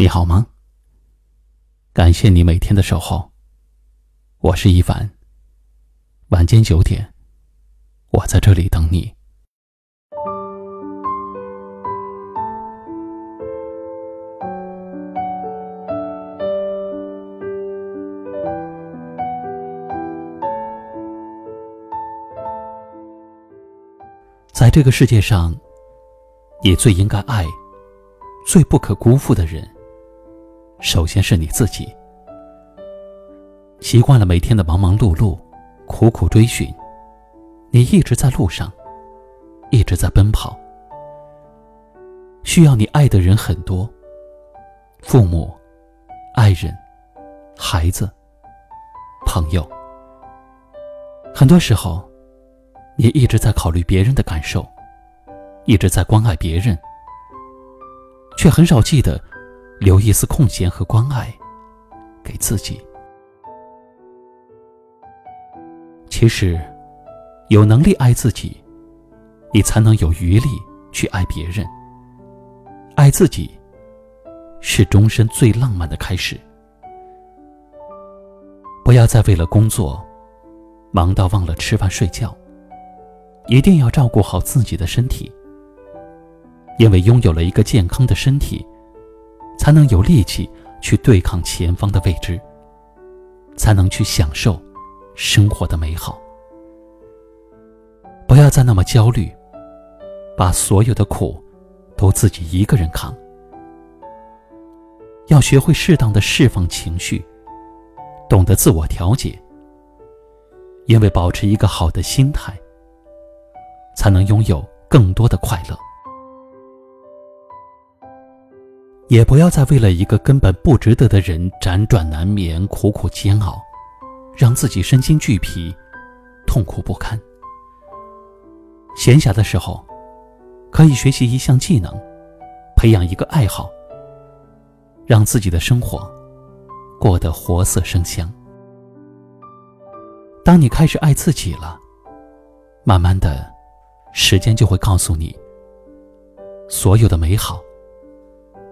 你好吗？感谢你每天的守候。我是一凡。晚间九点，我在这里等你。在这个世界上，你最应该爱、最不可辜负的人。首先是你自己，习惯了每天的忙忙碌碌、苦苦追寻，你一直在路上，一直在奔跑。需要你爱的人很多，父母、爱人、孩子、朋友。很多时候，你一直在考虑别人的感受，一直在关爱别人，却很少记得。留一丝空闲和关爱，给自己。其实，有能力爱自己，你才能有余力去爱别人。爱自己，是终身最浪漫的开始。不要再为了工作，忙到忘了吃饭睡觉。一定要照顾好自己的身体，因为拥有了一个健康的身体。才能有力气去对抗前方的未知，才能去享受生活的美好。不要再那么焦虑，把所有的苦都自己一个人扛。要学会适当的释放情绪，懂得自我调节。因为保持一个好的心态，才能拥有更多的快乐。也不要再为了一个根本不值得的人辗转难眠、苦苦煎熬，让自己身心俱疲、痛苦不堪。闲暇的时候，可以学习一项技能，培养一个爱好，让自己的生活过得活色生香。当你开始爱自己了，慢慢的，时间就会告诉你，所有的美好。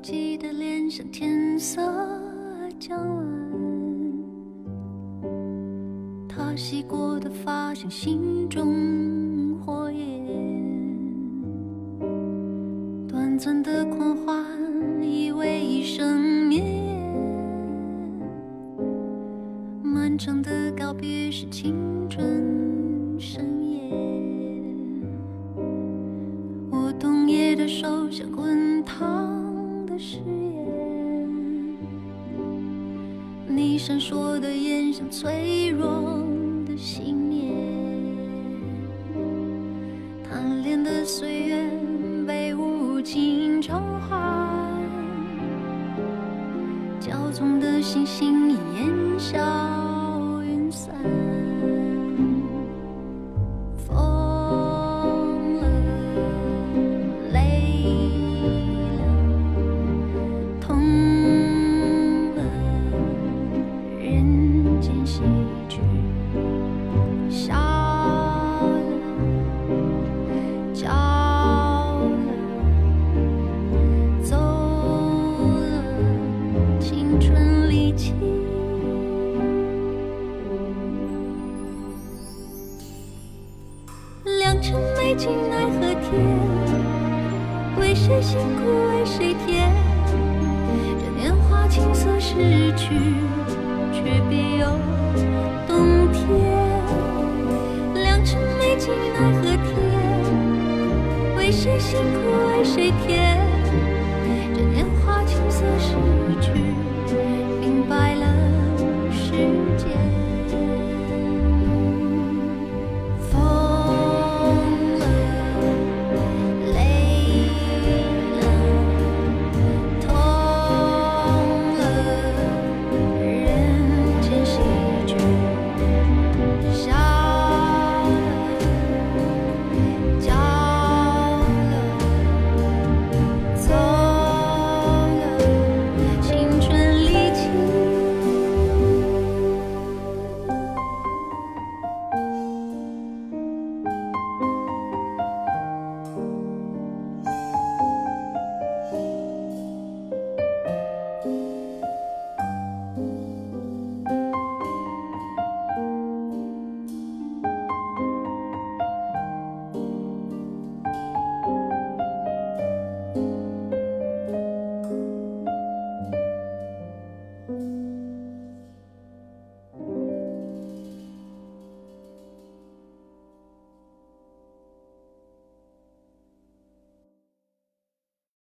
不羁的脸上天色将晚，他洗过的发像心中火焰，短暂的狂欢以为一生绵延，漫长的告别是青春。你闪烁的眼像脆弱的信念，贪恋的岁月被无情偿还，骄纵的星星烟消。笑了叫了走了青春离奇良辰美景奈何天为谁辛苦为谁甜？这年华青涩逝去。谁辛苦为谁甜这年华青涩逝去明白了时间